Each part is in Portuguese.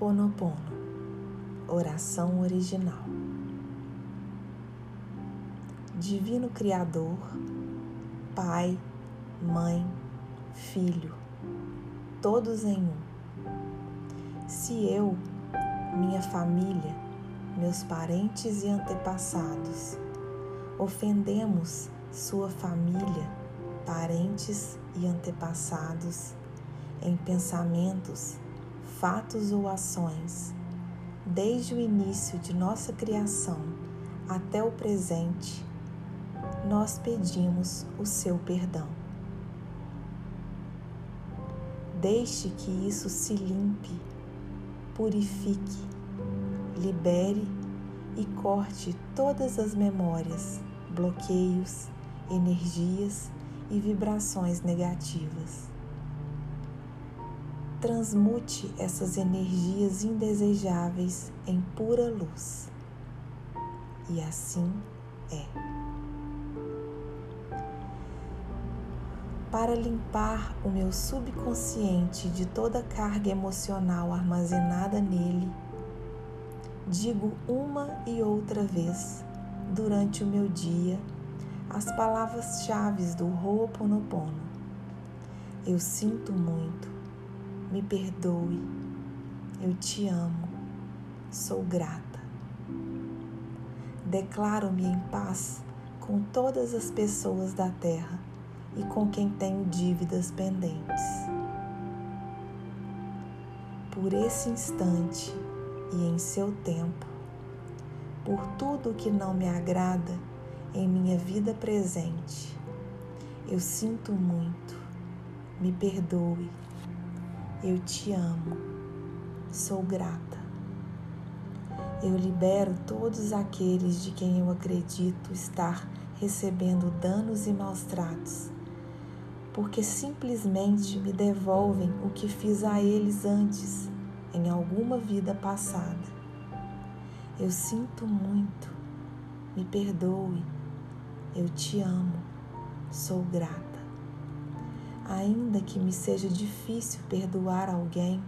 Ho'oponopono, oração original. Divino Criador, Pai, Mãe, Filho, todos em um. Se eu, minha família, meus parentes e antepassados, ofendemos sua família, parentes e antepassados em pensamentos, fatos ou ações, desde o início de nossa criação até o presente, nós pedimos o seu perdão. Deixe que isso se limpe, purifique, libere e corte todas as memórias, bloqueios, energias e vibrações negativas transmute essas energias indesejáveis em pura luz. E assim é. Para limpar o meu subconsciente de toda carga emocional armazenada nele, digo uma e outra vez durante o meu dia as palavras-chave do Ho'oponopono. Eu sinto muito me perdoe, eu te amo, sou grata. Declaro-me em paz com todas as pessoas da terra e com quem tenho dívidas pendentes. Por esse instante e em seu tempo, por tudo que não me agrada em minha vida presente, eu sinto muito, me perdoe eu te amo, sou grata. Eu libero todos aqueles de quem eu acredito estar recebendo danos e maus tratos, porque simplesmente me devolvem o que fiz a eles antes, em alguma vida passada. Eu sinto muito, me perdoe, eu te amo, sou grata ainda que me seja difícil perdoar alguém,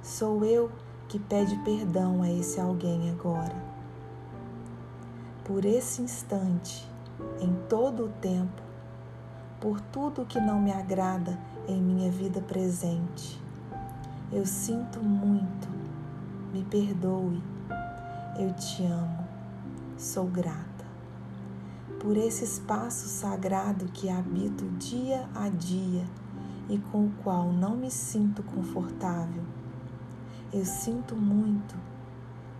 sou eu que pede perdão a esse alguém agora. Por esse instante, em todo o tempo, por tudo que não me agrada em minha vida presente, eu sinto muito, me perdoe, eu te amo, sou grata por esse espaço sagrado que habito dia a dia e com o qual não me sinto confortável. Eu sinto muito,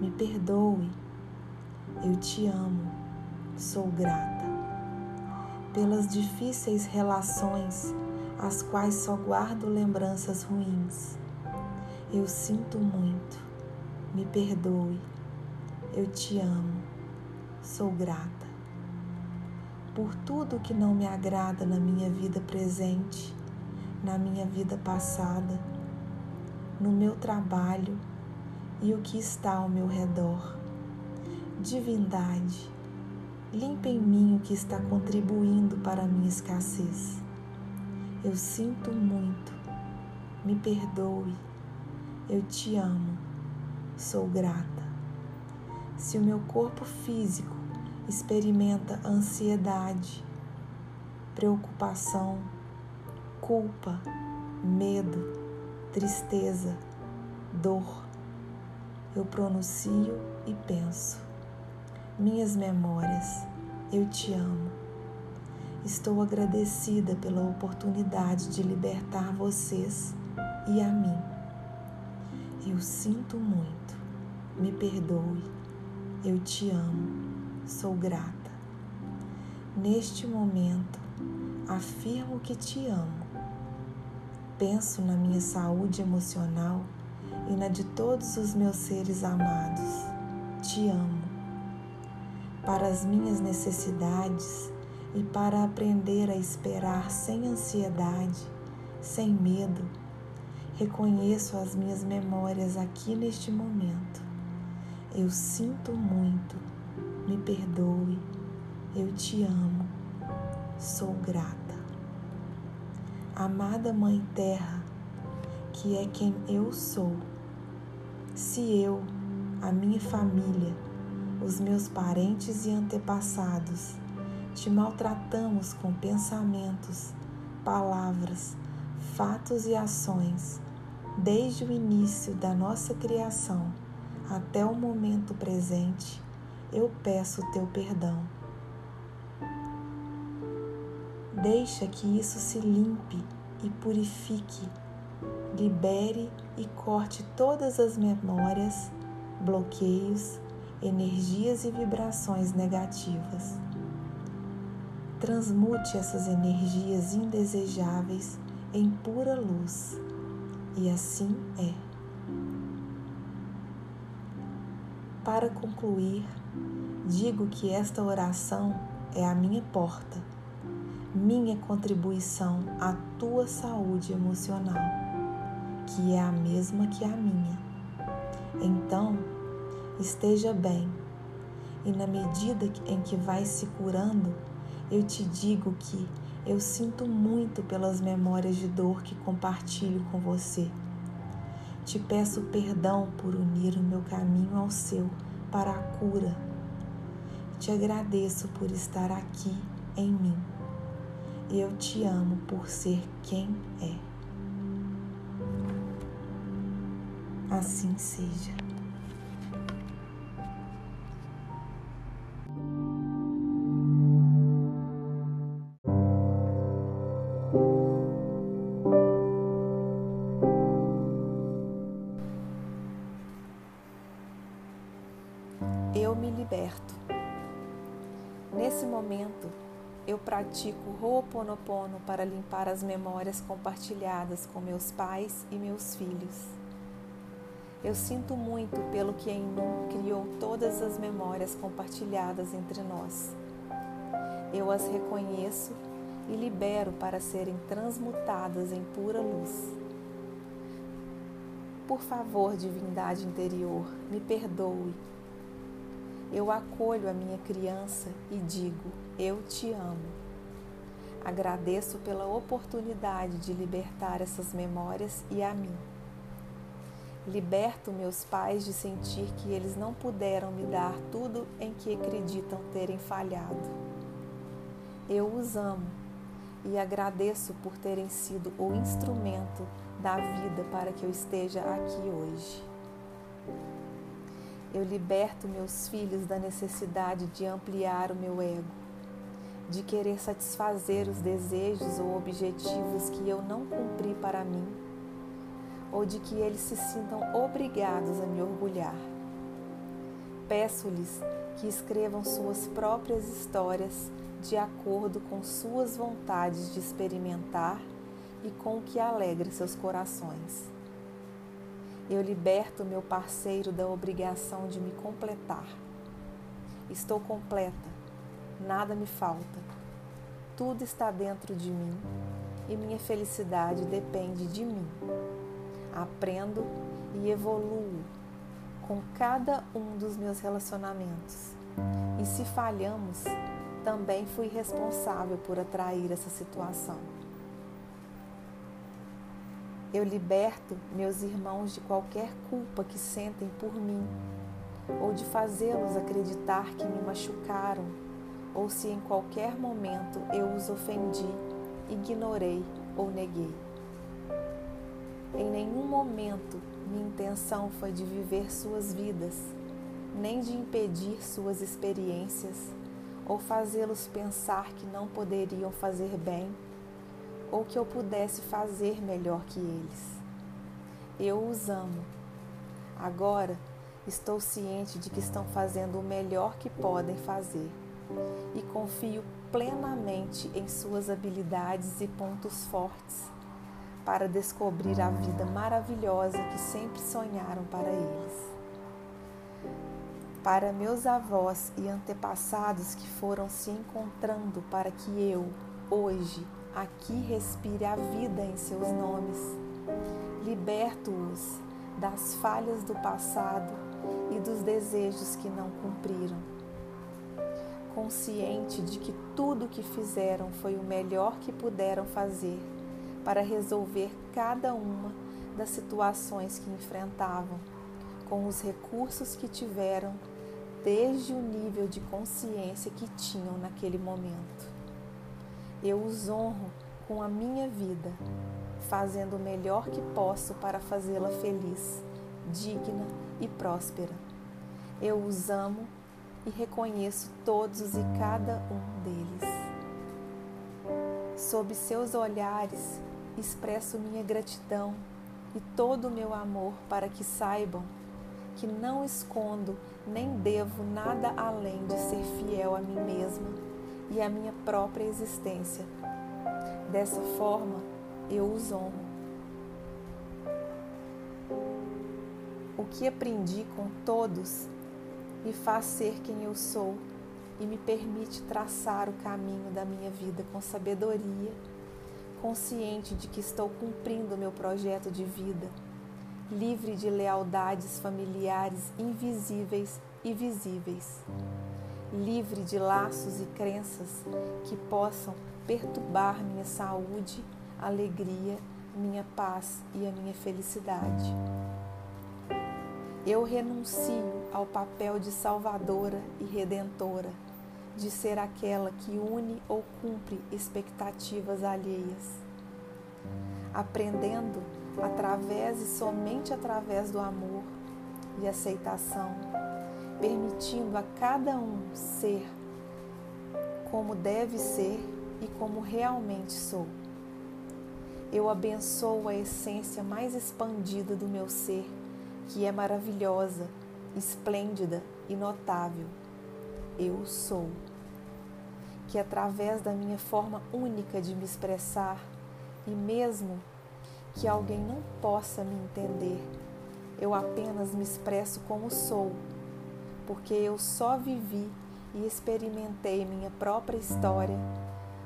me perdoe, eu te amo, sou grata. Pelas difíceis relações, as quais só guardo lembranças ruins. Eu sinto muito, me perdoe, eu te amo, sou grata por tudo que não me agrada na minha vida presente, na minha vida passada, no meu trabalho e o que está ao meu redor. Divindade, limpa em mim o que está contribuindo para a minha escassez. Eu sinto muito, me perdoe, eu te amo, sou grata. Se o meu corpo físico experimenta ansiedade, preocupação, culpa, medo, tristeza, dor. Eu pronuncio e penso. Minhas memórias, eu te amo. Estou agradecida pela oportunidade de libertar vocês e a mim. Eu sinto muito. Me perdoe. Eu te amo sou grata. Neste momento, afirmo que te amo. Penso na minha saúde emocional e na de todos os meus seres amados. Te amo. Para as minhas necessidades e para aprender a esperar sem ansiedade, sem medo, reconheço as minhas memórias aqui neste momento. Eu sinto muito me perdoe, eu te amo, sou grata. Amada Mãe Terra, que é quem eu sou, Se eu, a minha família, os meus parentes e antepassados te maltratamos com pensamentos, palavras, fatos e ações, desde o início da nossa criação até o momento presente, eu peço o teu perdão. Deixa que isso se limpe e purifique, libere e corte todas as memórias, bloqueios, energias e vibrações negativas. Transmute essas energias indesejáveis em pura luz, e assim é. Para concluir, digo que esta oração é a minha porta minha contribuição à tua saúde emocional, que é a mesma que a minha. Então, esteja bem, e na medida em que vai se curando, eu te digo que eu sinto muito pelas memórias de dor que compartilho com você. Te peço perdão por unir o meu caminho ao seu para a cura. Te agradeço por estar aqui em mim. Eu te amo por ser quem é. Assim seja. Eu me liberto. Nesse momento, eu pratico Ho'oponopono para limpar as memórias compartilhadas com meus pais e meus filhos. Eu sinto muito pelo que em mim criou todas as memórias compartilhadas entre nós. Eu as reconheço e libero para serem transmutadas em pura luz. Por favor, divindade interior, me perdoe eu acolho a minha criança e digo: Eu te amo. Agradeço pela oportunidade de libertar essas memórias e a mim. Liberto meus pais de sentir que eles não puderam me dar tudo em que acreditam terem falhado. Eu os amo e agradeço por terem sido o instrumento da vida para que eu esteja aqui hoje. Eu liberto meus filhos da necessidade de ampliar o meu ego, de querer satisfazer os desejos ou objetivos que eu não cumpri para mim, ou de que eles se sintam obrigados a me orgulhar. Peço-lhes que escrevam suas próprias histórias de acordo com suas vontades de experimentar e com o que alegra seus corações. Eu liberto meu parceiro da obrigação de me completar. Estou completa, nada me falta. Tudo está dentro de mim e minha felicidade depende de mim. Aprendo e evoluo com cada um dos meus relacionamentos. E se falhamos, também fui responsável por atrair essa situação. Eu liberto meus irmãos de qualquer culpa que sentem por mim, ou de fazê-los acreditar que me machucaram, ou se em qualquer momento eu os ofendi, ignorei ou neguei. Em nenhum momento minha intenção foi de viver suas vidas, nem de impedir suas experiências ou fazê-los pensar que não poderiam fazer bem ou que eu pudesse fazer melhor que eles. Eu os amo. Agora estou ciente de que estão fazendo o melhor que podem fazer e confio plenamente em suas habilidades e pontos fortes para descobrir a vida maravilhosa que sempre sonharam para eles. Para meus avós e antepassados que foram se encontrando para que eu, hoje, aqui respire a vida em seus nomes. Liberto-os das falhas do passado e dos desejos que não cumpriram. Consciente de que tudo o que fizeram foi o melhor que puderam fazer para resolver cada uma das situações que enfrentavam, com os recursos que tiveram, desde o nível de consciência que tinham naquele momento. Eu os honro com a minha vida, fazendo o melhor que posso para fazê-la feliz, digna e próspera. Eu os amo e reconheço todos e cada um deles. Sob seus olhares, expresso minha gratidão e todo o meu amor para que saibam que não escondo nem devo nada além de ser fiel a mim mesma e à minha própria existência. Dessa forma, eu os honro. O que aprendi com todos me faz ser quem eu sou e me permite traçar o caminho da minha vida com sabedoria, consciente de que estou cumprindo o meu projeto de vida, livre de lealdades familiares invisíveis e visíveis, livre de laços e crenças que possam perturbar minha saúde, alegria, minha paz e a minha felicidade. Eu renuncio ao papel de salvadora e redentora de ser aquela que une ou cumpre expectativas alheias. Aprendendo através e somente através do amor e aceitação, permitindo a cada um ser como deve ser e como realmente sou. Eu abençoo a essência mais expandida do meu ser, que é maravilhosa, esplêndida e notável eu sou, que através da minha forma única de me expressar, e mesmo que alguém não possa me entender, eu apenas me expresso como sou, porque eu só vivi e experimentei minha própria história,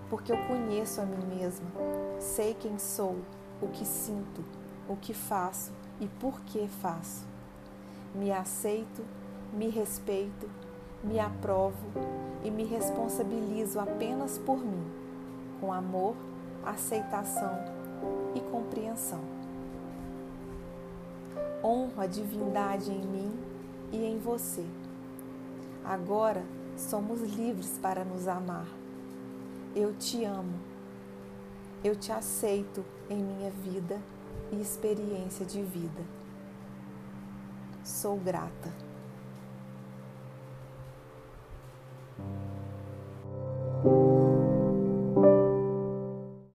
porque eu conheço a mim mesma, sei quem sou, o que sinto, o que faço e por que faço. Me aceito, me respeito me aprovo e me responsabilizo apenas por mim, com amor, aceitação e compreensão. Honro a divindade em mim e em você. Agora somos livres para nos amar. Eu te amo. Eu te aceito em minha vida e experiência de vida. Sou grata.